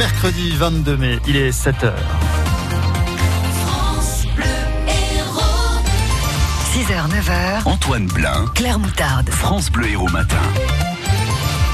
mercredi 22 mai, il est 7h. 6h, 9h, Antoine Blin, Claire Moutarde. France Bleu Héros Matin.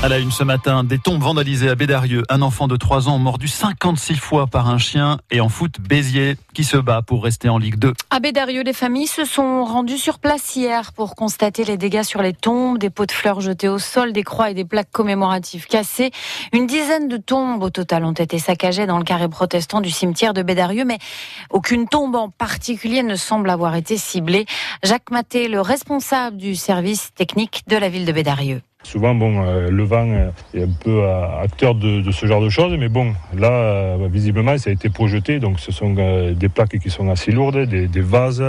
À la une ce matin, des tombes vandalisées à Bédarieux. Un enfant de 3 ans mordu 56 fois par un chien et en foot Béziers qui se bat pour rester en Ligue 2. À Bédarieux, les familles se sont rendues sur place hier pour constater les dégâts sur les tombes, des pots de fleurs jetés au sol, des croix et des plaques commémoratives cassées. Une dizaine de tombes au total ont été saccagées dans le carré protestant du cimetière de Bédarieux, mais aucune tombe en particulier ne semble avoir été ciblée. Jacques Maté, le responsable du service technique de la ville de Bédarieux. Souvent, bon, euh, le vent est un peu euh, acteur de, ce genre de choses, mais bon, là, euh, visiblement, ça a été projeté, donc ce sont des plaques qui sont assez lourdes, des, vases,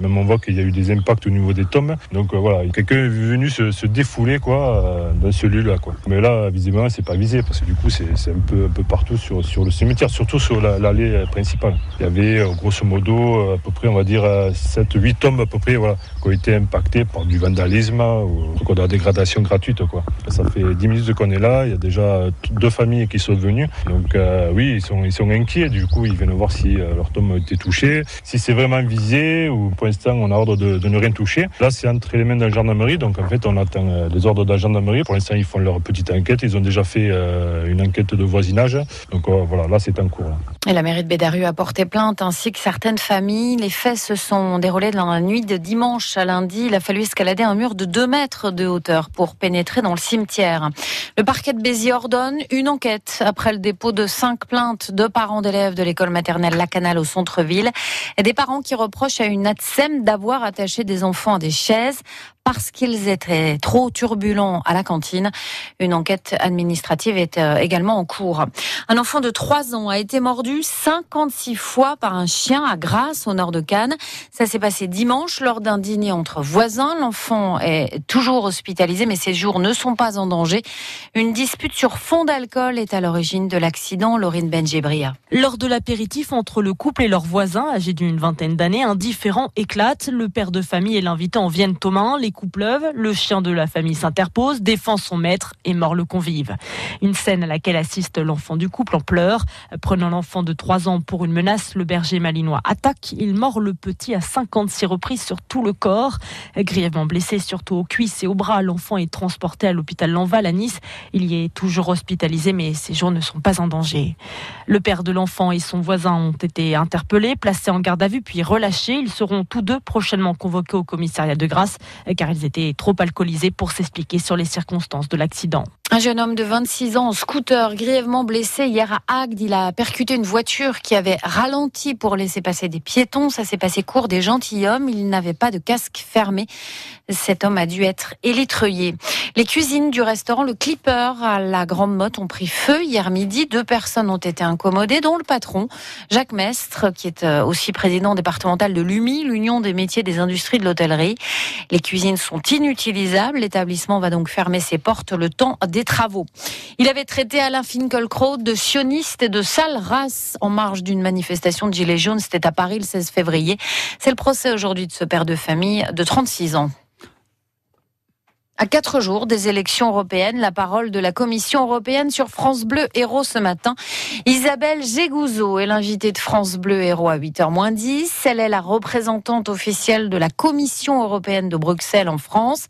même on voit qu'il y a eu des impacts au niveau des tombes, donc voilà, quelqu'un est venu se, défouler, quoi, dans celui-là, quoi. Mais là, visiblement, c'est pas visé, parce que du coup, c'est un peu, partout sur, le cimetière, surtout sur l'allée la, principale. Il y avait, grosso modo, à peu près, on va dire, 7-8 tombes à peu près, voilà, qui ont été impactées par du vandalisme ou de la dégradation gratuite. Quoi. Ça fait 10 minutes qu'on est là, il y a déjà deux familles qui sont venues. Donc euh, oui, ils sont, ils sont inquiets, du coup ils viennent voir si euh, leur tombe a été touché, si c'est vraiment visé ou pour l'instant on a ordre de, de, ne rien toucher. Là c'est entre les mains de la gendarmerie, donc en fait on attend euh, les ordres de la gendarmerie. Pour l'instant ils font leur petite enquête, ils ont déjà fait euh, une enquête de voisinage. Donc euh, voilà, là c'est en cours. Là. Et la mairie de Bédarieux a porté plainte ainsi que certaines familles. Les faits se sont déroulés dans la nuit de dimanche à lundi. Il a fallu escalader un mur de 2 mètres de hauteur pour pénétrer dans le cimetière. Le parquet de Béziers ordonne une enquête après le dépôt de cinq plaintes de parents d'élèves de l'école maternelle La Canale au centre-ville et des parents qui reprochent à une ATSEM d'avoir attaché des enfants à des chaises parce qu'ils étaient trop turbulents à la cantine. Une enquête administrative est également en cours. Un enfant de 3 ans a été mordu 56 fois par un chien à Grasse, au nord de Cannes. Ça s'est passé dimanche lors d'un dîner entre voisins. L'enfant est toujours hospitalisé, mais ses jours ne sont pas en danger. Une dispute sur fond d'alcool est à l'origine de l'accident. Laurine Benjebria. Lors de l'apéritif entre le couple et leurs voisins, âgés d'une vingtaine d'années, un différend éclate. Le père de famille et l'invité en viennent aux mains. Coups pleuvent, le chien de la famille s'interpose, défend son maître et mord le convive. Une scène à laquelle assiste l'enfant du couple en pleurs. Prenant l'enfant de 3 ans pour une menace, le berger malinois attaque. Il mord le petit à 56 reprises sur tout le corps. Grièvement blessé, surtout aux cuisses et aux bras, l'enfant est transporté à l'hôpital Lanval à Nice. Il y est toujours hospitalisé, mais ses jours ne sont pas en danger. Le père de l'enfant et son voisin ont été interpellés, placés en garde à vue, puis relâchés. Ils seront tous deux prochainement convoqués au commissariat de Grasse, car ils étaient trop alcoolisés pour s'expliquer sur les circonstances de l'accident. Un jeune homme de 26 ans en scooter, grièvement blessé hier à Agde. Il a percuté une voiture qui avait ralenti pour laisser passer des piétons. Ça s'est passé court des gentilshommes. Il n'avait pas de casque fermé. Cet homme a dû être élitreuillé. Les cuisines du restaurant Le Clipper à la Grande Motte ont pris feu hier midi. Deux personnes ont été incommodées, dont le patron, Jacques Mestre, qui est aussi président départemental de l'UMI, l'Union des métiers des industries de l'hôtellerie. Les cuisines sont inutilisables. L'établissement va donc fermer ses portes le temps des travaux. Il avait traité Alain Finkielkraut de sioniste et de sale race en marge d'une manifestation de Gilets jaunes. C'était à Paris le 16 février. C'est le procès aujourd'hui de ce père de famille de 36 ans. À quatre jours des élections européennes, la parole de la Commission européenne sur France Bleu Héros ce matin. Isabelle Gégouzeau est l'invitée de France Bleu Héros à 8h 10. Elle est la représentante officielle de la Commission européenne de Bruxelles en France.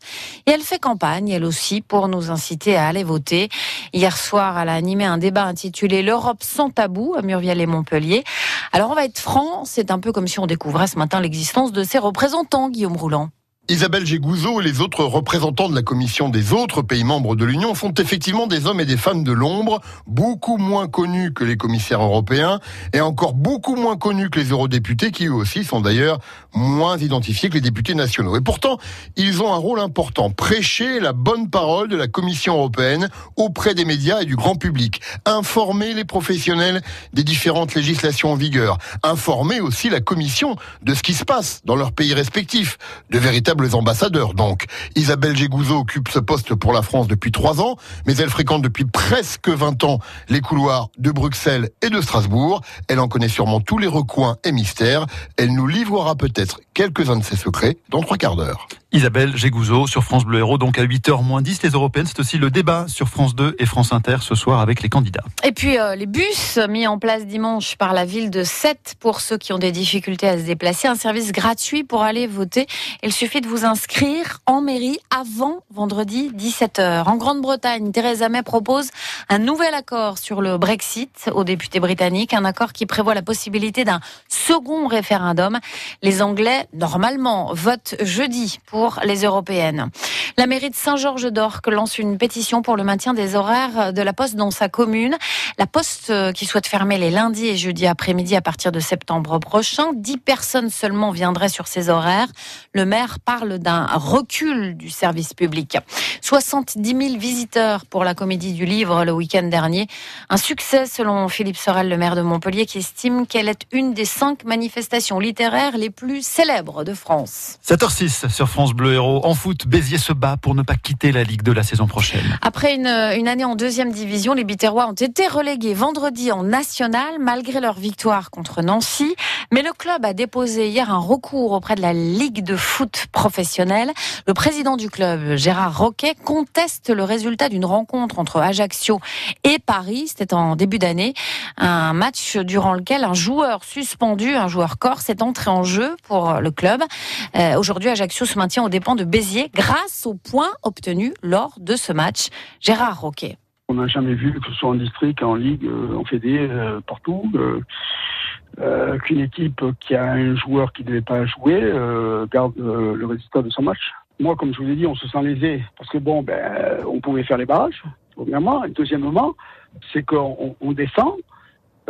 Et elle fait campagne, elle aussi, pour nous inciter à aller voter. Hier soir, elle a animé un débat intitulé L'Europe sans tabou à Murviel et Montpellier. Alors on va être franc, c'est un peu comme si on découvrait ce matin l'existence de ses représentants, Guillaume Roulant. Isabelle Gégouzeau et les autres représentants de la Commission des autres pays membres de l'Union sont effectivement des hommes et des femmes de l'ombre, beaucoup moins connus que les commissaires européens et encore beaucoup moins connus que les eurodéputés qui eux aussi sont d'ailleurs moins identifiés que les députés nationaux. Et pourtant, ils ont un rôle important, prêcher la bonne parole de la Commission européenne auprès des médias et du grand public, informer les professionnels des différentes législations en vigueur, informer aussi la Commission de ce qui se passe dans leurs pays respectifs, de véritables ambassadeurs donc. Isabelle Gégouzeau occupe ce poste pour la France depuis trois ans, mais elle fréquente depuis presque 20 ans les couloirs de Bruxelles et de Strasbourg. Elle en connaît sûrement tous les recoins et mystères. Elle nous livrera peut-être quelques-uns de ses secrets dans trois quarts d'heure. Isabelle Gégouzeau sur France Bleu Héros, donc à 8h moins 10, les européennes. C'est aussi le débat sur France 2 et France Inter ce soir avec les candidats. Et puis euh, les bus mis en place dimanche par la ville de Sète pour ceux qui ont des difficultés à se déplacer. Un service gratuit pour aller voter. Il suffit de vous inscrire en mairie avant vendredi 17h. En Grande-Bretagne, Theresa May propose un nouvel accord sur le Brexit aux députés britanniques. Un accord qui prévoit la possibilité d'un second référendum. Les Anglais, normalement, votent jeudi pour les européennes. La mairie de Saint-Georges-d'Orc lance une pétition pour le maintien des horaires de la Poste dans sa commune. La Poste euh, qui souhaite fermer les lundis et jeudis après-midi à partir de septembre prochain. Dix personnes seulement viendraient sur ces horaires. Le maire parle d'un recul du service public. 70 000 visiteurs pour la comédie du livre le week-end dernier. Un succès selon Philippe Sorel, le maire de Montpellier, qui estime qu'elle est une des cinq manifestations littéraires les plus célèbres de France. 7h06 sur France Bleu Héros. En foot, Béziers se bat pour ne pas quitter la Ligue de la saison prochaine. Après une, une année en deuxième division, les Biterrois ont été relégués vendredi en national malgré leur victoire contre Nancy. Mais le club a déposé hier un recours auprès de la Ligue de foot professionnelle. Le président du club, Gérard Roquet, conteste le résultat d'une rencontre entre Ajaccio et Paris. C'était en début d'année. Un match durant lequel un joueur suspendu, un joueur corse, est entré en jeu pour le club. Euh, Aujourd'hui, Ajaccio se maintient aux dépens de Béziers grâce aux points obtenus lors de ce match. Gérard Roquet. On n'a jamais vu, que ce soit en district, en ligue, euh, en fédé, euh, partout, euh, qu'une équipe qui a un joueur qui ne devait pas jouer garde le résultat de son match. Moi, comme je vous ai dit, on se sent lésé parce que bon, ben, on pouvait faire les barrages, premièrement. Et deuxièmement, c'est qu'on on descend.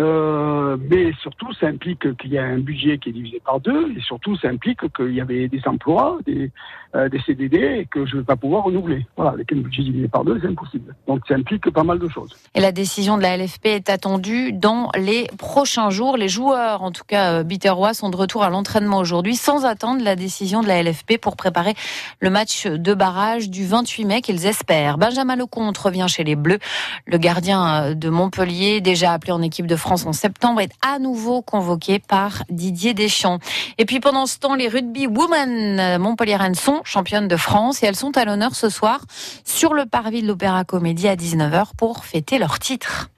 Euh, mais surtout, ça implique qu'il y a un budget qui est divisé par deux, et surtout, ça implique qu'il y avait des emplois, des, euh, des CDD, et que je ne vais pas pouvoir renouveler. Voilà, avec un budget divisé par deux, c'est impossible. Donc, ça implique pas mal de choses. Et la décision de la LFP est attendue dans les prochains jours. Les joueurs, en tout cas euh, biterrois, sont de retour à l'entraînement aujourd'hui, sans attendre la décision de la LFP pour préparer le match de barrage du 28 mai qu'ils espèrent. Benjamin Lecomte revient chez les Bleus. Le gardien euh, de Montpellier, déjà appelé en équipe de France en septembre, est à nouveau convoqué par Didier Deschamps. Et puis pendant ce temps, les rugby women montpelliéraines sont championnes de France et elles sont à l'honneur ce soir sur le parvis de l'Opéra Comédie à 19h pour fêter leur titre.